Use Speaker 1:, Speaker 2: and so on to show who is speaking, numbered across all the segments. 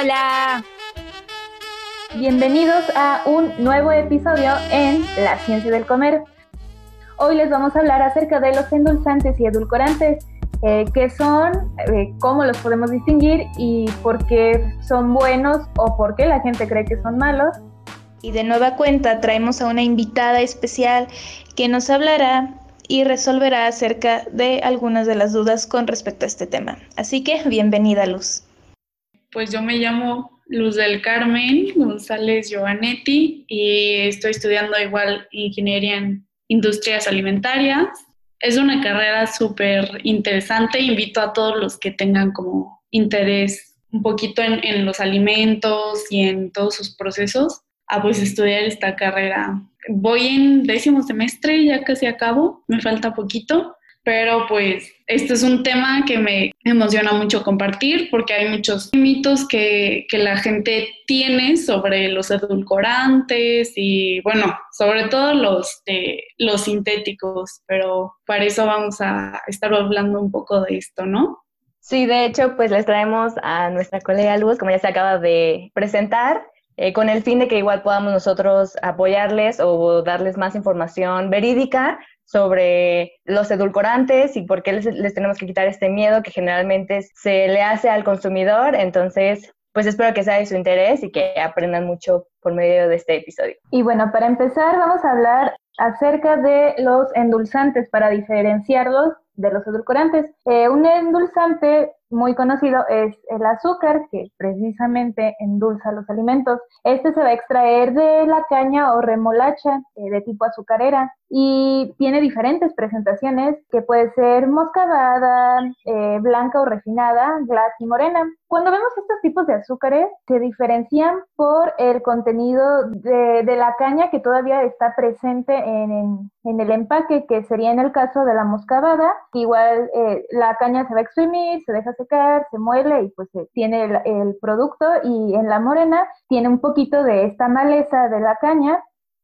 Speaker 1: Hola.
Speaker 2: Bienvenidos a un nuevo episodio en La Ciencia del Comer. Hoy les vamos a hablar acerca de los endulzantes y edulcorantes, eh, qué son, eh, cómo los podemos distinguir y por qué son buenos o por qué la gente cree que son malos.
Speaker 1: Y de nueva cuenta traemos a una invitada especial que nos hablará y resolverá acerca de algunas de las dudas con respecto a este tema. Así que bienvenida Luz.
Speaker 3: Pues yo me llamo Luz del Carmen González Giovanetti y estoy estudiando igual ingeniería en industrias alimentarias. Es una carrera súper interesante. Invito a todos los que tengan como interés un poquito en, los alimentos y en todos sus procesos a pues estudiar esta carrera. Voy en décimo semestre, ya casi acabo, me falta poquito, pero pues este es un tema que me emociona mucho compartir porque hay muchos mitos que, que, la gente tiene sobre los edulcorantes y bueno, sobre todo los, los sintéticos, pero para eso vamos a estar hablando un poco de esto, ¿no?
Speaker 4: Sí, de hecho, pues les traemos a nuestra colega Luz, como ya se acaba de presentar, eh, con el fin de que igual podamos nosotros apoyarles o darles más información verídica sobre los edulcorantes y por qué les, les, tenemos que quitar este miedo que generalmente se le hace al consumidor. Entonces, pues espero que sea de su interés y que aprendan mucho por medio de este episodio.
Speaker 2: Y bueno, para empezar vamos a hablar acerca de los endulzantes para diferenciarlos de los edulcorantes. Eh, un endulzante muy conocido es el azúcar, que precisamente endulza los alimentos. Este se va a extraer de la caña o remolacha eh, de tipo azucarera y tiene diferentes presentaciones que puede ser moscadada, eh, blanca o refinada, glas y morena. Cuando vemos estos tipos de azúcares, se diferencian por el contenido de, la caña que todavía está presente en, el empaque, que sería en el caso de la moscadada. Igual eh, la caña se va a exprimir, se deja secar, se muele y pues tiene el producto y en la morena tiene un poquito de esta maleza de la caña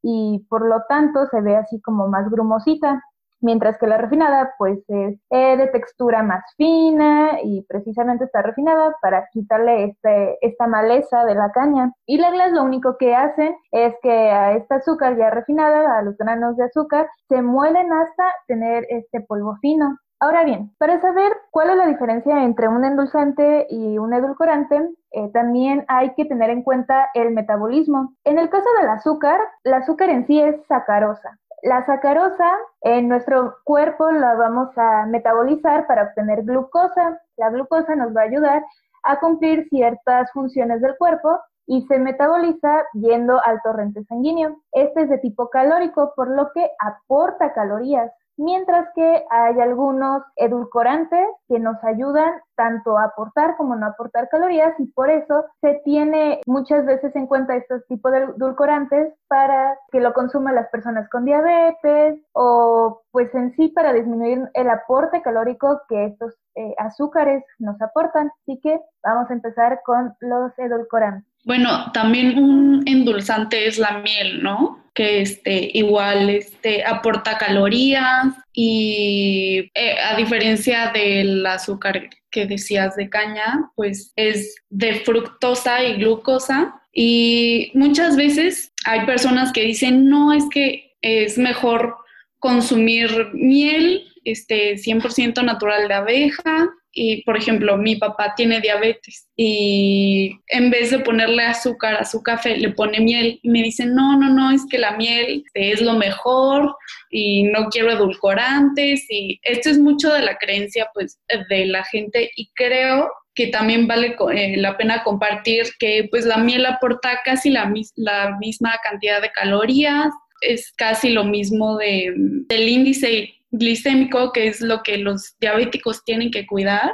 Speaker 2: y por lo tanto se ve así como más grumosita, mientras que la refinada pues es eh, de textura más fina y precisamente está refinada para quitarle este, esta maleza de la caña. Y la glas lo único que hacen es que a esta azúcar ya refinada, a los granos de azúcar, se muelen hasta tener este polvo fino. Ahora bien, para saber cuál es la diferencia entre un endulzante y un edulcorante, eh, también hay que tener en cuenta el metabolismo. En el caso del azúcar, el azúcar en sí es sacarosa. La sacarosa en nuestro cuerpo la vamos a metabolizar para obtener glucosa. La glucosa nos va a ayudar a cumplir ciertas funciones del cuerpo y se metaboliza yendo al torrente sanguíneo. Este es de tipo calórico, por lo que aporta calorías mientras que hay algunos edulcorantes que nos ayudan tanto a aportar como no aportar calorías y por eso se tiene muchas veces en cuenta estos tipos de edulcorantes para que lo consuman las personas con diabetes o pues en sí para disminuir el aporte calórico que estos eh, azúcares nos aportan. Así que vamos a empezar con los edulcorantes.
Speaker 3: Bueno, también un endulzante es la miel, ¿no? Que este, igual este, aporta calorías y eh, a diferencia del azúcar que decías de caña, pues es de fructosa y glucosa. Y muchas veces hay personas que dicen, no, es que es mejor consumir miel este, 100% natural de abeja y, por ejemplo, mi papá tiene diabetes y en vez de ponerle azúcar a su café, le pone miel y me dicen, no, no, no, es que la miel es lo mejor y no quiero edulcorantes y esto es mucho de la creencia pues de la gente y creo que también vale eh, la pena compartir que pues la miel aporta casi la, la misma cantidad de calorías, es casi lo mismo de, del índice glicémico, que es lo que los diabéticos tienen que cuidar.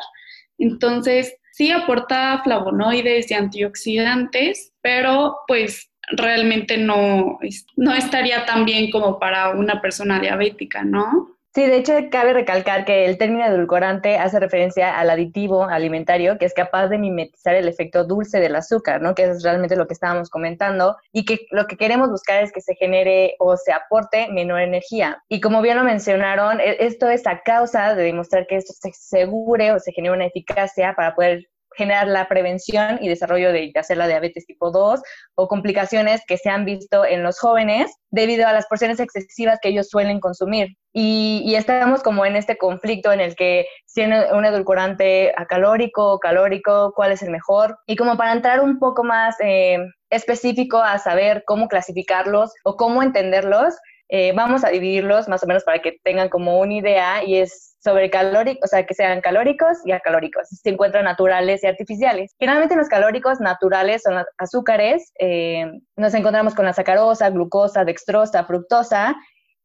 Speaker 3: Entonces, sí aporta flavonoides y antioxidantes, pero pues realmente no, no estaría tan bien como para una persona diabética, ¿no?
Speaker 4: Sí, de hecho cabe recalcar que el término edulcorante hace referencia al aditivo alimentario que es capaz de mimetizar el efecto dulce del azúcar, ¿no? Que es realmente lo que estábamos comentando y que lo que queremos buscar es que se genere o se aporte menor energía. Y como bien lo mencionaron, e, esto es a causa de demostrar que esto se asegure o se genere una eficacia para poder generar la prevención y desarrollo de ya sea la diabetes tipo 2 o complicaciones que se han visto en los jóvenes debido a las porciones excesivas que ellos suelen consumir. Y, estamos como en este conflicto en el que si un edulcorante acalórico o calórico, cuál es el mejor. Y como para entrar un poco más eh, específico a saber cómo clasificarlos o cómo entenderlos, eh, vamos a dividirlos más o menos para que tengan como una idea y es sobre calóricos, o sea, que sean calóricos y acalóricos. Se encuentran naturales y artificiales. Generalmente los calóricos naturales son azúcares, eh, nos encontramos con la sacarosa, glucosa, dextrosa, fructosa,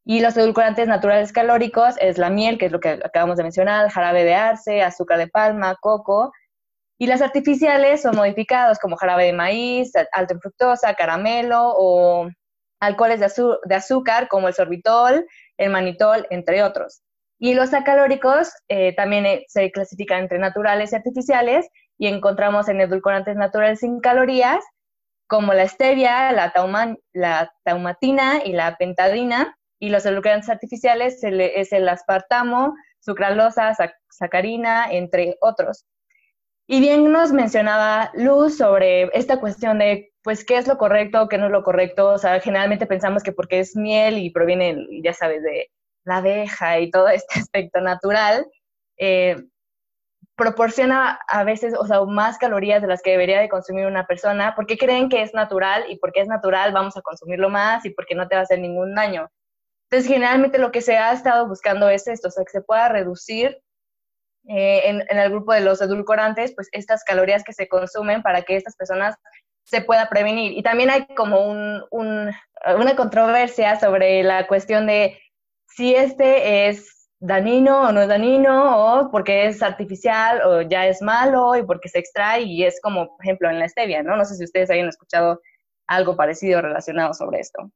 Speaker 4: y los edulcorantes naturales calóricos es la miel, que es lo que acabamos de mencionar, jarabe de arce, azúcar de palma, coco, y las artificiales son modificados como jarabe de maíz, alto en fructosa, caramelo o alcoholes de, azúcar como el sorbitol, el manitol, entre otros. Y los acalóricos eh, también eh, se clasifican entre naturales y artificiales y encontramos en edulcorantes naturales sin calorías como la stevia, la, la taumatina y la pentadina. Y los edulcorantes artificiales es el aspartamo, sucralosa, sacarina, entre otros. Y bien nos mencionaba Luz sobre esta cuestión de, pues, qué es lo correcto, qué no es lo correcto. O sea, generalmente pensamos que porque es miel y proviene, ya sabes, de la abeja y todo este aspecto natural, eh, proporciona a veces, o sea, más calorías de las que debería de consumir una persona, porque creen que es natural y porque es natural vamos a consumirlo más y porque no te va a hacer ningún daño. Entonces, generalmente lo que se ha estado buscando es esto, o sea, que se pueda reducir eh, en, el grupo de los edulcorantes, pues estas calorías que se consumen para que estas personas se pueda prevenir. Y también hay como un, una controversia sobre la cuestión de si este es danino o no es danino, o porque es artificial o ya es malo y porque se extrae y es como, por ejemplo, en la stevia, ¿no? No sé si ustedes hayan escuchado algo parecido relacionado sobre esto.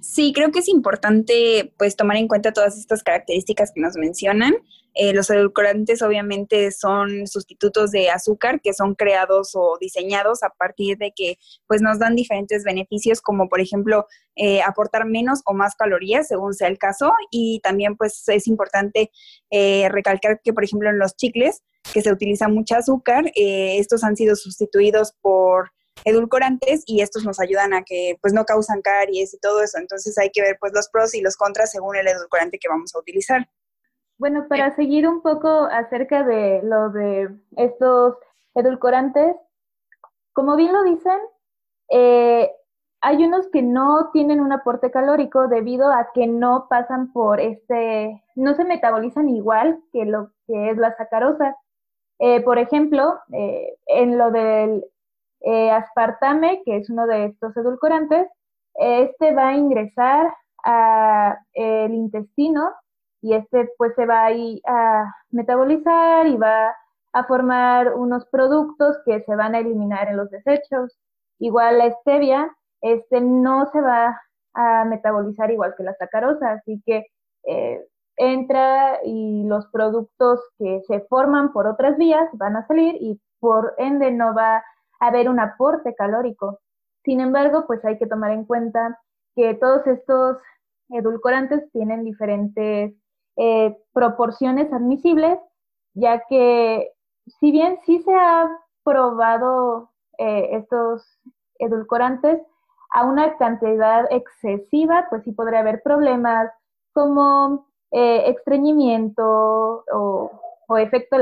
Speaker 5: Sí, creo que es importante pues tomar en cuenta todas estas características que nos mencionan. Eh, los edulcorantes obviamente son sustitutos de azúcar que son creados o diseñados a partir de que pues nos dan diferentes beneficios como por ejemplo eh, aportar menos o más calorías según sea el caso y también pues es importante eh, recalcar que por ejemplo en los chicles que se utiliza mucha azúcar, estos han sido sustituidos por edulcorantes y estos nos ayudan a que pues no causan caries y todo eso. Entonces hay que ver pues los pros y los contras según el edulcorante que vamos a utilizar.
Speaker 2: Bueno, para seguir un poco acerca de lo de estos edulcorantes, como bien lo dicen, eh, hay unos que no tienen un aporte calórico debido a que no pasan por este, no se metabolizan igual que lo que es la sacarosa. Eh, por ejemplo, eh, en lo del eh, aspartame, que es uno de estos edulcorantes, este va a ingresar al intestino y este pues se va a, metabolizar y va a formar unos productos que se van a eliminar en los desechos. Igual la stevia, este no se va a metabolizar igual que la sacarosa, así que eh, entra y los productos que se forman por otras vías van a salir y por ende no va haber un aporte calórico. Sin embargo, pues hay que tomar en cuenta que todos estos edulcorantes tienen diferentes eh, proporciones admisibles, ya que si bien sí se ha probado eh, estos edulcorantes a una cantidad excesiva, pues sí podría haber problemas como eh, estreñimiento o, o efecto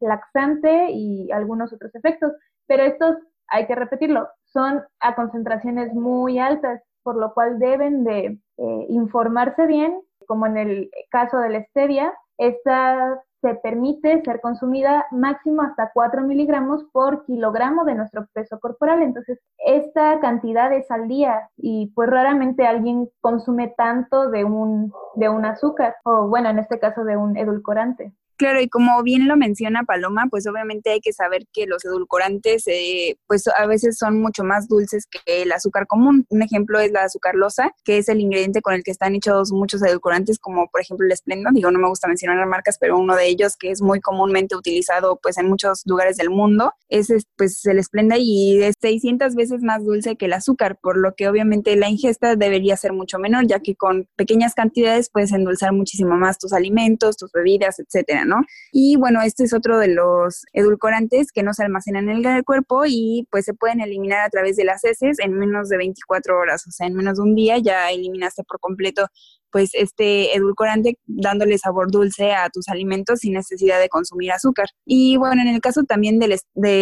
Speaker 2: laxante y algunos otros efectos pero estos, hay que repetirlo, son a concentraciones muy altas, por lo cual deben de eh, informarse bien, como en el caso de la stevia, esta se permite ser consumida máximo hasta 4 miligramos por kilogramo de nuestro peso corporal. Entonces, esta cantidad es al día y pues raramente alguien consume tanto de un, de un azúcar o bueno, en este caso de un edulcorante.
Speaker 5: Claro, y como bien lo menciona Paloma, pues obviamente hay que saber que los edulcorantes, eh, pues a veces son mucho más dulces que el azúcar común. Un ejemplo es la azucarlosa, que es el ingrediente con el que están hechos muchos edulcorantes, como por ejemplo el Splenda. Digo, no me gusta mencionar marcas, pero uno de ellos que es muy comúnmente utilizado pues en muchos lugares del mundo es pues el Splenda y es 600 veces más dulce que el azúcar, por lo que obviamente la ingesta debería ser mucho menor, ya que con pequeñas cantidades puedes endulzar muchísimo más tus alimentos, tus bebidas, etcétera, Y bueno, este es otro de los edulcorantes que no se almacenan en el cuerpo y pues se pueden eliminar a través de las heces en menos de 24 horas, o sea, en menos de un día ya eliminaste por completo pues este edulcorante dándole sabor dulce a tus alimentos sin necesidad de consumir azúcar. Y bueno, en el caso también de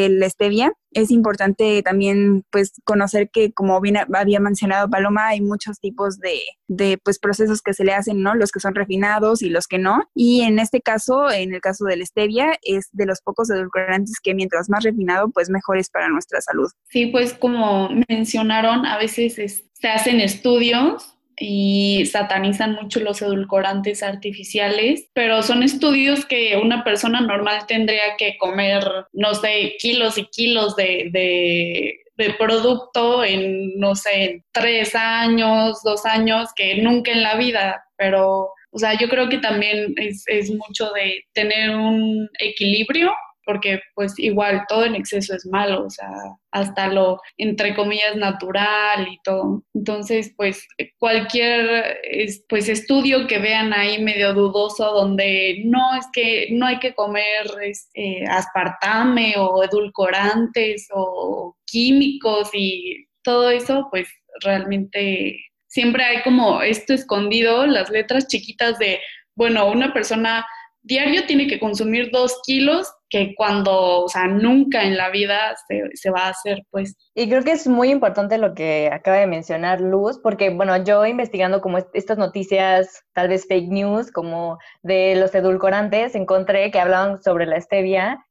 Speaker 5: la stevia, es importante también pues conocer que como bien había mencionado Paloma, hay muchos tipos de, de pues procesos que se le hacen, ¿no? Los que son refinados y los que no. Y en este caso, en el caso de la stevia, es de los pocos edulcorantes que mientras más refinado, pues mejor es para nuestra salud.
Speaker 3: Sí, pues como mencionaron, a veces se hacen estudios y satanizan mucho los edulcorantes artificiales, pero son estudios que una persona normal tendría que comer, no sé, kilos y kilos de, de, producto en, no sé, tres años, dos años, que nunca en la vida, pero, o sea, yo creo que también es, es mucho de tener un equilibrio porque pues igual todo en exceso es malo, o sea, hasta lo entre comillas natural y todo. Entonces, pues cualquier pues estudio que vean ahí medio dudoso donde no es que no hay que comer este, aspartame o edulcorantes o químicos y todo eso, pues realmente siempre hay como esto escondido, las letras chiquitas de, bueno, una persona diario tiene que consumir dos kilos que cuando, o sea, nunca en la vida se, va a hacer, pues.
Speaker 4: Y creo que es muy importante lo que acaba de mencionar Luz, porque, bueno, yo investigando como estas noticias, tal vez fake news, como de los edulcorantes, encontré que hablaban sobre la stevia,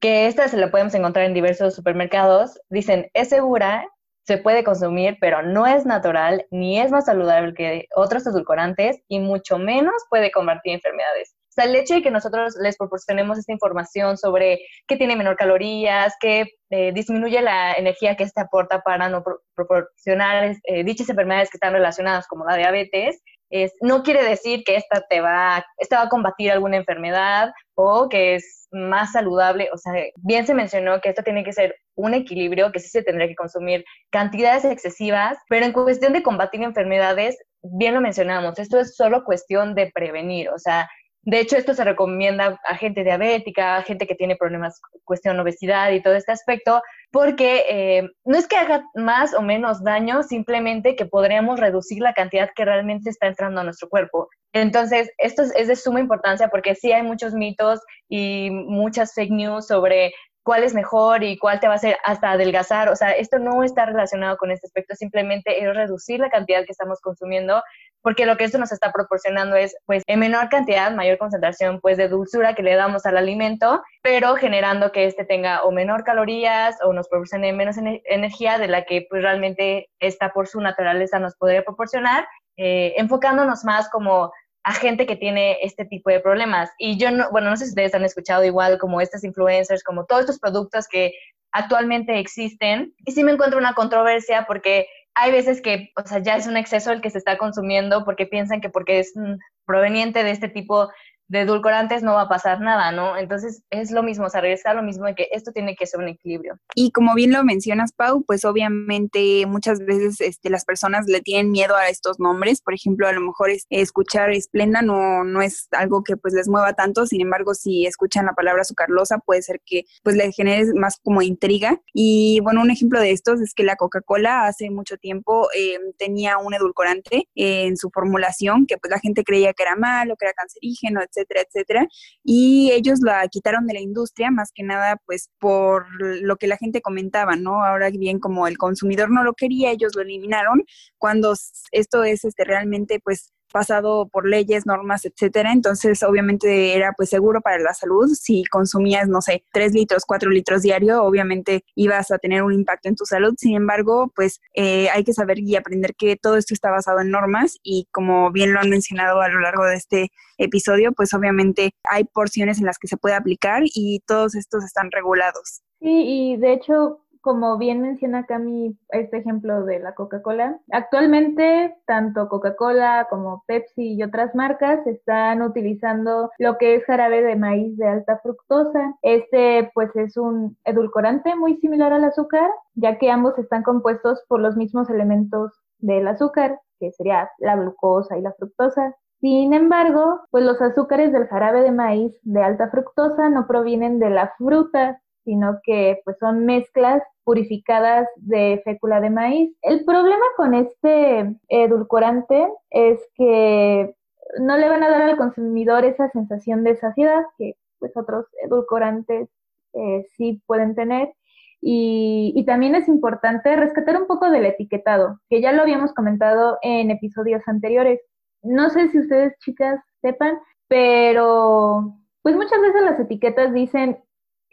Speaker 4: que esta se la podemos encontrar en diversos supermercados. Dicen, es segura, se puede consumir, pero no es natural, ni es más saludable que otros edulcorantes, y mucho menos puede combatir enfermedades sea, el hecho de que nosotros les proporcionemos esta información sobre qué tiene menor calorías, qué eh, disminuye la energía que este aporta para no proporcionar eh, dichas enfermedades que están relacionadas como la diabetes, es, no quiere decir que esta te va, esta va a combatir alguna enfermedad o que es más saludable. O sea, bien se mencionó que esto tiene que ser un equilibrio, que sí se tendría que consumir cantidades excesivas, pero en cuestión de combatir enfermedades, bien lo mencionamos, esto es solo cuestión de prevenir. O sea, de hecho, esto se recomienda a gente diabética, a gente que tiene problemas, cuestión obesidad y todo este aspecto, porque eh, no es que haga más o menos daño, simplemente que podríamos reducir la cantidad que realmente está entrando a nuestro cuerpo. Entonces, esto es de suma importancia porque sí hay muchos mitos y muchas fake news sobre cuál es mejor y cuál te va a hacer hasta adelgazar. O sea, esto no está relacionado con este aspecto, simplemente es reducir la cantidad que estamos consumiendo, porque lo que esto nos está proporcionando es, pues, en menor cantidad, mayor concentración, pues, de dulzura que le damos al alimento, pero generando que este tenga o menor calorías o nos proporcione menos energía de la que, pues, realmente esta por su naturaleza nos podría proporcionar, eh, enfocándonos más como a gente que tiene este tipo de problemas. Y yo, no, bueno, no sé si ustedes han escuchado igual como estas influencers, como todos estos productos que actualmente existen. Y sí me encuentro una controversia porque hay veces que, o sea, ya es un exceso el que se está consumiendo porque piensan que porque es mm, proveniente de este tipo de edulcorantes no va a pasar nada, ¿no? Entonces es lo mismo, o sea, regresa lo mismo de que esto tiene que ser un equilibrio.
Speaker 5: Y como bien lo mencionas, Pau, pues obviamente muchas veces este, las personas le tienen miedo a estos nombres, por ejemplo, a lo mejor es, escuchar esplenda no, no es algo que pues les mueva tanto, sin embargo, si escuchan la palabra sucarlosa, puede ser que pues le genere más como intriga. Y bueno, un ejemplo de estos es que la Coca-Cola hace mucho tiempo em, tenía un edulcorante en su formulación que pues la gente creía que era malo, que era cancerígeno, etc etcétera, etcétera. Y ellos la quitaron de la industria, más que nada, pues por lo que la gente comentaba, ¿no? Ahora bien, como el consumidor no lo quería, ellos lo eliminaron, cuando esto es este, realmente, pues, pasado por leyes, normas, etcétera. Entonces, obviamente era pues seguro para la salud. Si consumías, no sé, tres litros, cuatro litros diario, obviamente ibas a tener un impacto en tu salud. Sin embargo, pues eh, hay que saber y aprender que todo esto está basado en normas y como bien lo han mencionado a lo largo de este episodio, pues obviamente hay porciones en las que se puede aplicar y todos estos están regulados.
Speaker 2: Sí, y de hecho como bien menciona Cami este ejemplo de la Coca-Cola, actualmente tanto Coca-Cola como Pepsi y otras marcas están utilizando lo que es jarabe de maíz de alta fructosa. Este pues es un edulcorante muy similar al azúcar, ya que ambos están compuestos por los mismos elementos del azúcar, que sería la glucosa y la fructosa. Sin embargo, pues los azúcares del jarabe de maíz de alta fructosa no provienen de la fruta, sino que pues son mezclas purificadas de fécula de maíz. El problema con este edulcorante es que no le van a dar al consumidor esa sensación de saciedad que pues otros edulcorantes eh, sí pueden tener. Y, y, también es importante rescatar un poco del etiquetado, que ya lo habíamos comentado en episodios anteriores. No sé si ustedes, chicas, sepan, pero pues muchas veces las etiquetas dicen,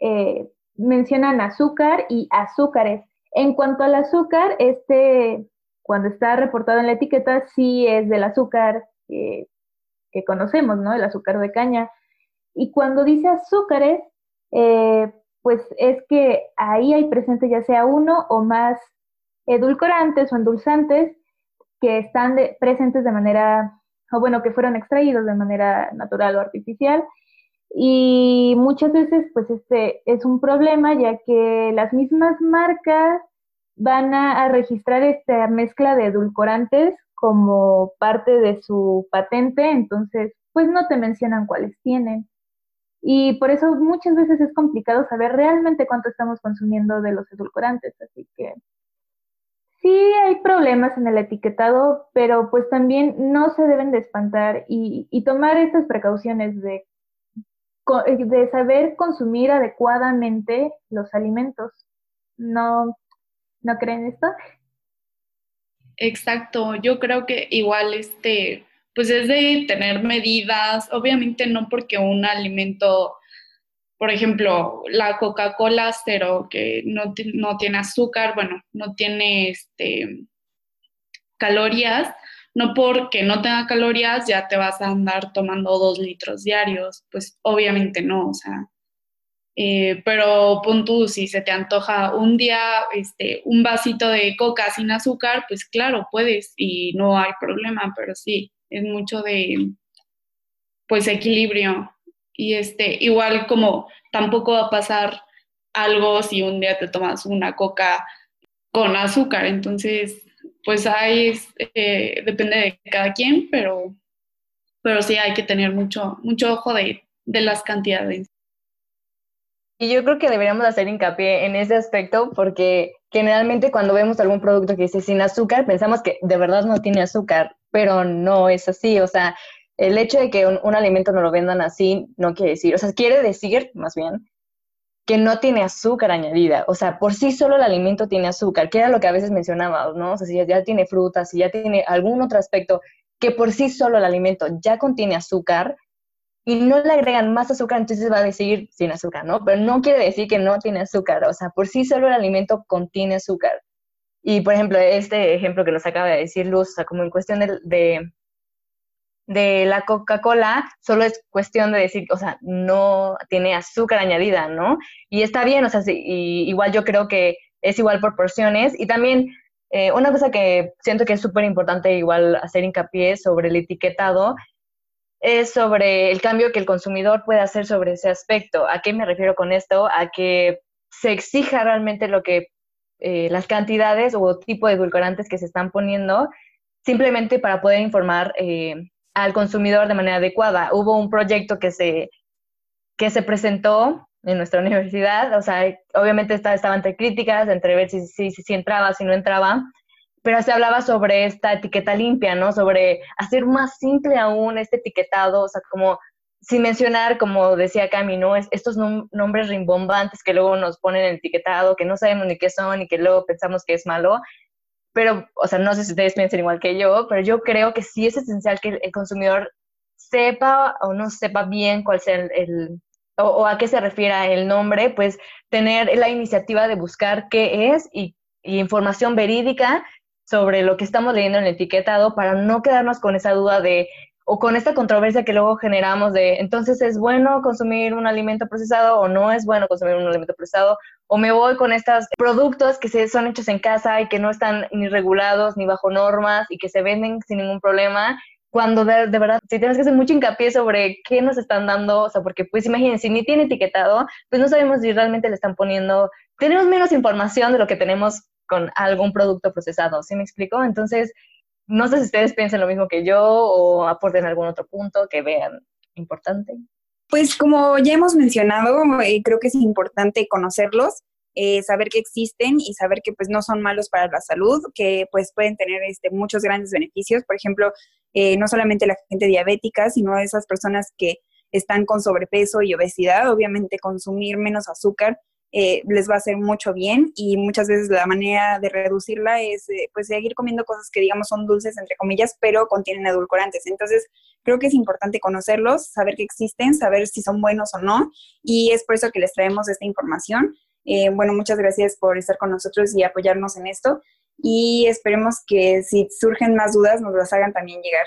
Speaker 2: eh, mencionan azúcar y azúcares. En cuanto al azúcar, este, cuando está reportado en la etiqueta, sí es del azúcar que conocemos, ¿no? El azúcar de caña. Y cuando dice azúcares, eh, pues es que ahí hay presente ya sea uno o más edulcorantes o endulzantes que están presentes de manera, o bueno, que fueron extraídos de manera natural o artificial. Y muchas veces, pues este es un problema, ya que las mismas marcas van a, registrar esta mezcla de edulcorantes como parte de su patente, entonces, pues no te mencionan cuáles tienen. Y por eso muchas veces es complicado saber realmente cuánto estamos consumiendo de los edulcorantes. Así que sí hay problemas en el etiquetado, pero pues también no se deben de espantar y, tomar estas precauciones de, de saber consumir adecuadamente los alimentos. ¿No, ¿no creen esto?
Speaker 3: Exacto, yo creo que igual este pues es de tener medidas, obviamente no porque un alimento, por ejemplo, la Coca-Cola cero, que no, no, tiene azúcar, bueno, no tiene este, calorías, no porque no tenga calorías ya te vas a andar tomando dos litros diarios, pues obviamente no, o sea, eh, pero pon tú, si se te antoja un día este, un vasito de coca sin azúcar, pues claro, puedes y no hay problema, pero sí, es mucho de, pues, equilibrio. Y este, igual como tampoco va a pasar algo si un día te tomas una coca con azúcar, entonces, pues ahí eh, depende de cada quien, pero, pero sí hay que tener mucho, mucho ojo de, de las cantidades.
Speaker 4: Y yo creo que deberíamos hacer hincapié en ese aspecto porque generalmente cuando vemos algún producto que dice sin azúcar, pensamos que de verdad no tiene azúcar, pero no es así. O sea, el hecho de que un, alimento no lo vendan así no quiere decir, o sea, quiere decir más bien que no tiene azúcar añadida. O sea, por sí solo el alimento tiene azúcar, que era lo que a veces mencionábamos, ¿no? O sea, si ya tiene frutas, si ya tiene algún otro aspecto que por sí solo el alimento ya contiene azúcar, y no le agregan más azúcar, entonces va a decir sin azúcar, ¿no? Pero no quiere decir que no tiene azúcar, o sea, por sí solo el alimento contiene azúcar. Y, por ejemplo, este ejemplo que nos acaba de decir Luz, o sea, como en cuestión de, la Coca-Cola, solo es cuestión de decir, o sea, no tiene azúcar añadida, ¿no? Y está bien, o sea, y igual yo creo que es igual por porciones. Y también eh, una cosa que siento que es súper importante igual hacer hincapié sobre el etiquetado es sobre el cambio que el consumidor puede hacer sobre ese aspecto. ¿A qué me refiero con esto? A que se exija realmente lo que eh, las cantidades o tipo de edulcorantes que se están poniendo, simplemente para poder informar eh, al consumidor de manera adecuada. Hubo un proyecto que se, que se presentó en nuestra universidad, o sea, obviamente estaba, entre críticas, entre ver si, si, si entraba, si no entraba, pero se hablaba sobre esta etiqueta limpia, ¿no? Sobre hacer más simple aún este etiquetado, o sea, como sin mencionar, como decía Cami, ¿no? Es, estos nombres rimbombantes que luego nos ponen en etiquetado, que no sabemos ni qué son y que luego pensamos que es malo. Pero, o sea, no sé si ustedes piensan igual que yo, pero yo creo que sí es esencial que el, consumidor sepa o no sepa bien cuál sea el, o, a qué se refiere el nombre, pues tener la iniciativa de buscar qué es y información verídica sobre lo que estamos leyendo en el etiquetado para no quedarnos con esa duda de o con esta controversia que luego generamos de entonces es bueno consumir un alimento procesado o no es bueno consumir un alimento procesado o me voy con estos productos que se, son hechos en casa y que no están ni regulados ni bajo normas y que se venden sin ningún problema cuando de, verdad si tienes que hacer mucho hincapié sobre qué nos están dando, o sea, porque pues imagínense, si ni tiene etiquetado, pues no sabemos si realmente le están poniendo, tenemos menos información de lo que tenemos con algún producto procesado, ¿sí me explico? Entonces, No sé si ustedes piensan lo mismo que yo o aporten algún otro punto que vean importante.
Speaker 5: Pues como ya hemos mencionado, eh, creo que es importante conocerlos, eh, saber que existen y saber que pues no son malos para la salud, que pues pueden tener este, muchos grandes beneficios. Por ejemplo, eh, no solamente la gente diabética, sino esas personas que están con sobrepeso y obesidad, obviamente consumir menos azúcar eh, les va a hacer mucho bien y muchas veces la manera de reducirla es eh, pues seguir comiendo cosas que digamos son dulces entre comillas, pero contienen edulcorantes. Entonces creo que es importante conocerlos, saber que existen, saber si son buenos o no y es por eso que les traemos esta información. Eh, bueno, muchas gracias por estar con nosotros y apoyarnos en esto y esperemos que si surgen más dudas nos las hagan también llegar.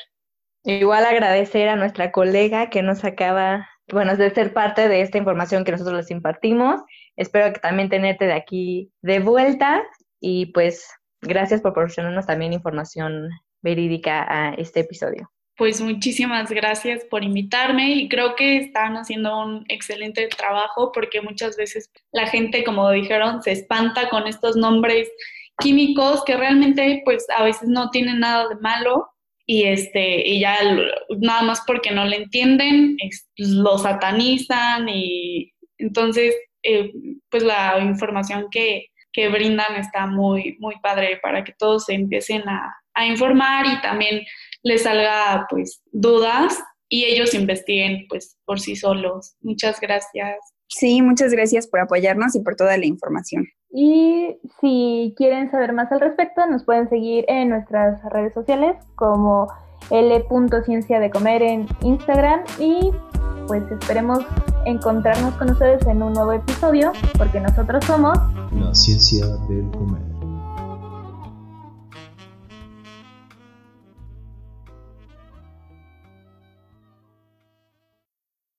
Speaker 4: Igual agradecer a nuestra colega que nos acaba, bueno, de ser parte de esta información que nosotros les impartimos Espero que también tenerte de aquí de vuelta y pues gracias por proporcionarnos también información verídica a este episodio.
Speaker 3: Pues muchísimas gracias por invitarme y creo que están haciendo un excelente trabajo porque muchas veces la gente, como dijeron, se espanta con estos nombres químicos que realmente pues a veces no tienen nada de malo y este y ya nada más porque no le entienden lo satanizan y entonces eh, pues la información que, que, brindan está muy, muy padre para que todos se empiecen a, a informar y también les salga pues dudas y ellos investiguen pues por sí solos. Muchas gracias.
Speaker 5: Sí, muchas gracias por apoyarnos y por toda la información.
Speaker 2: Y si quieren saber más al respecto, nos pueden seguir en nuestras redes sociales como L.ciencia de comer en Instagram y pues esperemos encontrarnos con ustedes en un nuevo episodio porque nosotros somos
Speaker 6: la ciencia del comer.